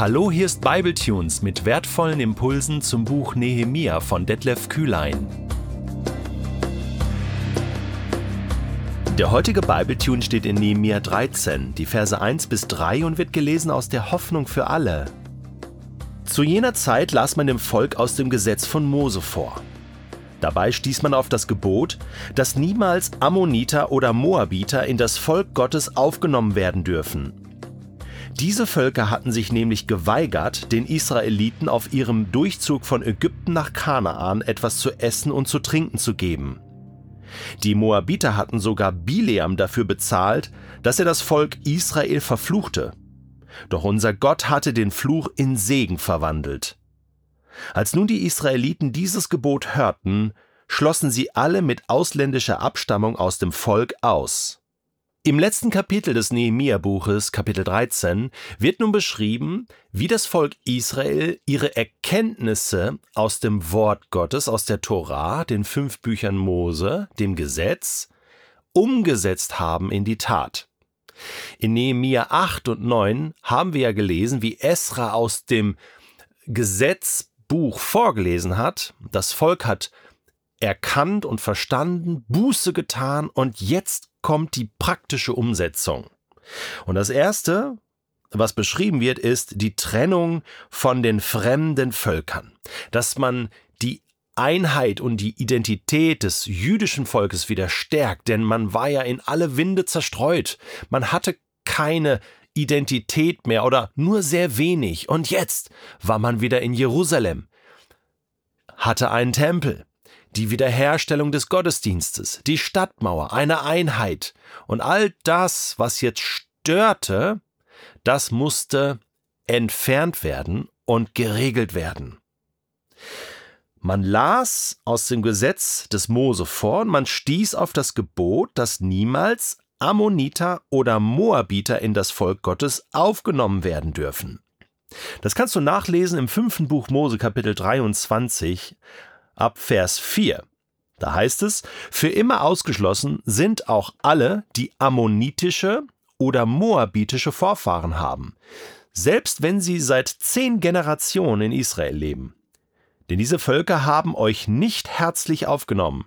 Hallo, hier ist Bibletunes mit wertvollen Impulsen zum Buch Nehemia von Detlef Kühlein. Der heutige Bibletune steht in Nehemia 13, die Verse 1 bis 3 und wird gelesen aus der Hoffnung für alle. Zu jener Zeit las man dem Volk aus dem Gesetz von Mose vor. Dabei stieß man auf das Gebot, dass niemals Ammoniter oder Moabiter in das Volk Gottes aufgenommen werden dürfen. Diese Völker hatten sich nämlich geweigert, den Israeliten auf ihrem Durchzug von Ägypten nach Kanaan etwas zu essen und zu trinken zu geben. Die Moabiter hatten sogar Bileam dafür bezahlt, dass er das Volk Israel verfluchte. Doch unser Gott hatte den Fluch in Segen verwandelt. Als nun die Israeliten dieses Gebot hörten, schlossen sie alle mit ausländischer Abstammung aus dem Volk aus. Im letzten Kapitel des Nehemia-Buches, Kapitel 13, wird nun beschrieben, wie das Volk Israel ihre Erkenntnisse aus dem Wort Gottes, aus der Tora, den fünf Büchern Mose, dem Gesetz, umgesetzt haben in die Tat. In Nehemia 8 und 9 haben wir ja gelesen, wie Esra aus dem Gesetzbuch vorgelesen hat. Das Volk hat erkannt und verstanden, Buße getan und jetzt kommt die praktische Umsetzung. Und das Erste, was beschrieben wird, ist die Trennung von den fremden Völkern. Dass man die Einheit und die Identität des jüdischen Volkes wieder stärkt, denn man war ja in alle Winde zerstreut. Man hatte keine Identität mehr oder nur sehr wenig. Und jetzt war man wieder in Jerusalem, hatte einen Tempel, die Wiederherstellung des Gottesdienstes, die Stadtmauer, eine Einheit und all das, was jetzt störte, das musste entfernt werden und geregelt werden. Man las aus dem Gesetz des Mose vor und man stieß auf das Gebot, dass niemals Ammoniter oder Moabiter in das Volk Gottes aufgenommen werden dürfen. Das kannst du nachlesen im fünften Buch Mose Kapitel 23 ab Vers 4. Da heißt es, für immer ausgeschlossen sind auch alle, die ammonitische oder moabitische Vorfahren haben, selbst wenn sie seit zehn Generationen in Israel leben. Denn diese Völker haben euch nicht herzlich aufgenommen.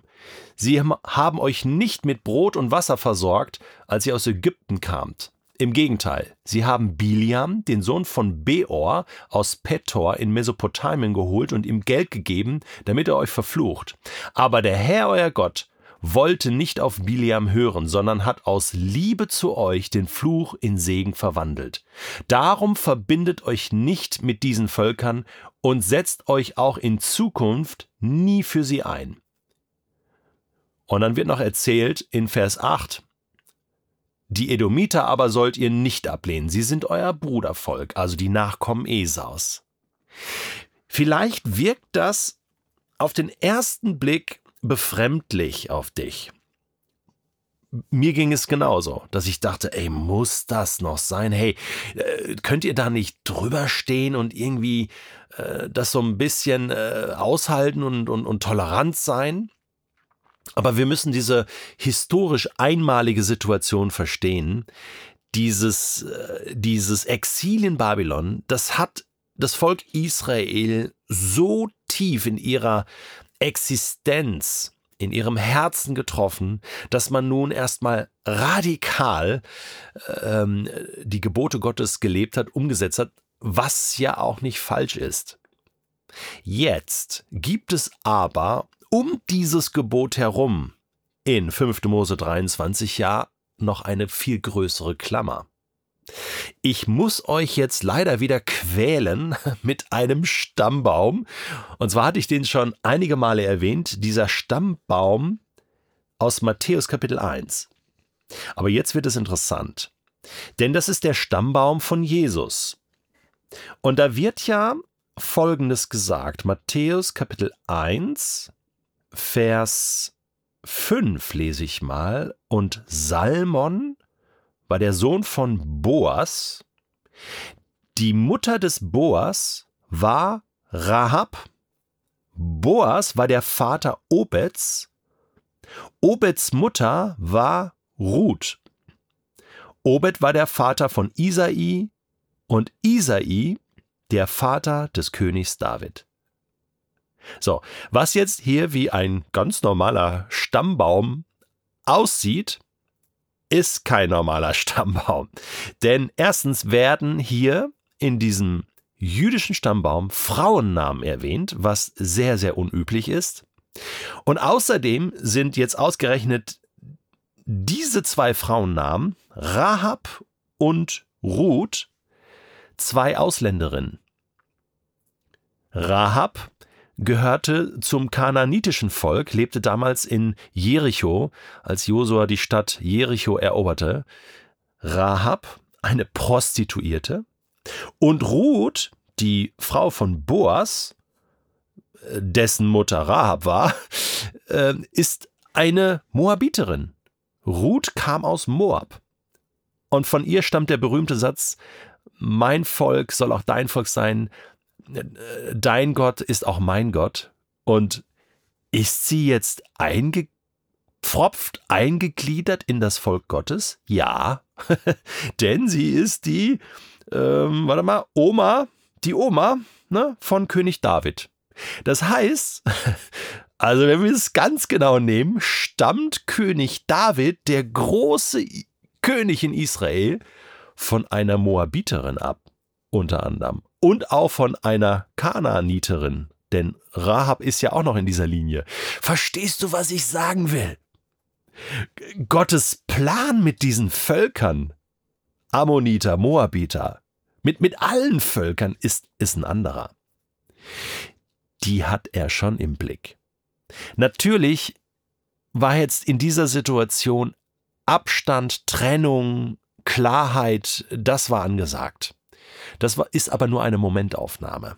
Sie haben euch nicht mit Brot und Wasser versorgt, als ihr aus Ägypten kamt. Im Gegenteil, sie haben Biliam, den Sohn von Beor, aus Petor in Mesopotamien geholt und ihm Geld gegeben, damit er euch verflucht. Aber der Herr euer Gott wollte nicht auf Biliam hören, sondern hat aus Liebe zu euch den Fluch in Segen verwandelt. Darum verbindet euch nicht mit diesen Völkern und setzt euch auch in Zukunft nie für sie ein. Und dann wird noch erzählt in Vers 8, die Edomiter aber sollt ihr nicht ablehnen, sie sind euer Brudervolk, also die Nachkommen Esaus. Vielleicht wirkt das auf den ersten Blick befremdlich auf dich. Mir ging es genauso, dass ich dachte, ey, muss das noch sein? Hey, äh, könnt ihr da nicht drüber stehen und irgendwie äh, das so ein bisschen äh, aushalten und, und, und tolerant sein? Aber wir müssen diese historisch einmalige Situation verstehen. Dieses, äh, dieses Exil in Babylon, das hat das Volk Israel so tief in ihrer Existenz, in ihrem Herzen getroffen, dass man nun erstmal radikal ähm, die Gebote Gottes gelebt hat, umgesetzt hat, was ja auch nicht falsch ist. Jetzt gibt es aber um dieses Gebot herum in 5. Mose 23 ja noch eine viel größere Klammer. Ich muss euch jetzt leider wieder quälen mit einem Stammbaum. Und zwar hatte ich den schon einige Male erwähnt, dieser Stammbaum aus Matthäus Kapitel 1. Aber jetzt wird es interessant. Denn das ist der Stammbaum von Jesus. Und da wird ja Folgendes gesagt. Matthäus Kapitel 1, Vers 5 lese ich mal. Und Salmon war der Sohn von Boas. Die Mutter des Boas war Rahab. Boas war der Vater Obeds. Obeds Mutter war Ruth. Obed war der Vater von Isai und Isai der Vater des Königs David. So, was jetzt hier wie ein ganz normaler Stammbaum aussieht, ist kein normaler Stammbaum. Denn erstens werden hier in diesem jüdischen Stammbaum Frauennamen erwähnt, was sehr, sehr unüblich ist. Und außerdem sind jetzt ausgerechnet diese zwei Frauennamen, Rahab und Ruth, zwei Ausländerinnen. Rahab gehörte zum kananitischen Volk, lebte damals in Jericho, als Josua die Stadt Jericho eroberte. Rahab, eine Prostituierte, und Ruth, die Frau von Boas, äh, dessen Mutter Rahab war, äh, ist eine Moabiterin. Ruth kam aus Moab. Und von ihr stammt der berühmte Satz, mein Volk soll auch dein Volk sein, dein Gott ist auch mein Gott. Und ist sie jetzt eingepfropft, eingegliedert in das Volk Gottes? Ja, denn sie ist die, ähm, warte mal, Oma, die Oma ne, von König David. Das heißt, also wenn wir es ganz genau nehmen, stammt König David, der große König in Israel, von einer Moabiterin ab, unter anderem und auch von einer Kanaaniterin, denn Rahab ist ja auch noch in dieser Linie. Verstehst du, was ich sagen will? Gottes Plan mit diesen Völkern, Ammoniter, Moabiter, mit, mit allen Völkern ist, ist ein anderer. Die hat er schon im Blick. Natürlich war jetzt in dieser Situation Abstand, Trennung, Klarheit, das war angesagt. Das ist aber nur eine Momentaufnahme.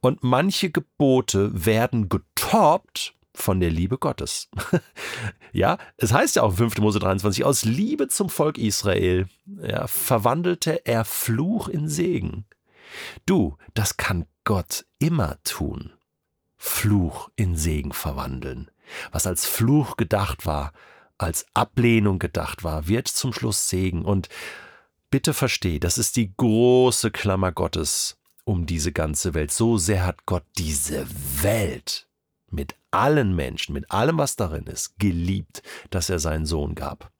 Und manche Gebote werden getoppt von der Liebe Gottes. ja, es heißt ja auch in 5. Mose 23, aus Liebe zum Volk Israel ja, verwandelte er Fluch in Segen. Du, das kann Gott immer tun. Fluch in Segen verwandeln. Was als Fluch gedacht war, als Ablehnung gedacht war, wird zum Schluss Segen. Und bitte versteh, das ist die große Klammer Gottes um diese ganze Welt. So sehr hat Gott diese Welt mit allen Menschen, mit allem, was darin ist, geliebt, dass er seinen Sohn gab.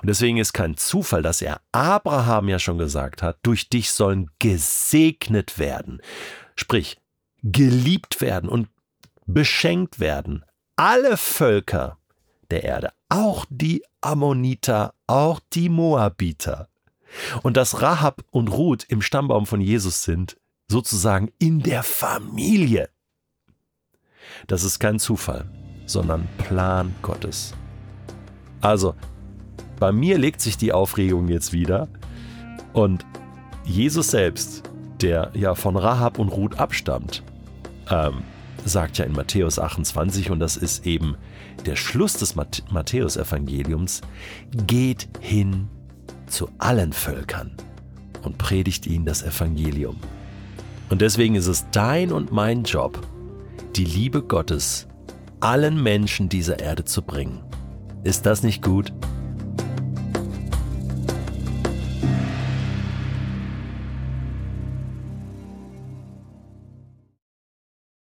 Und deswegen ist kein Zufall, dass er Abraham ja schon gesagt hat, durch dich sollen gesegnet werden. Sprich, geliebt werden und beschenkt werden. Alle Völker der Erde, auch die Ammoniter, auch die Moabiter. Und dass Rahab und Ruth im Stammbaum von Jesus sind, sozusagen in der Familie. Das ist kein Zufall, sondern Plan Gottes. Also, bei mir legt sich die Aufregung jetzt wieder und Jesus selbst, der ja von Rahab und Ruth abstammt, ähm, sagt ja in Matthäus 28, und das ist eben der Schluss des Matthäusevangeliums, geht hin zu allen Völkern und predigt ihnen das Evangelium. Und deswegen ist es dein und mein Job, die Liebe Gottes allen Menschen dieser Erde zu bringen. Ist das nicht gut?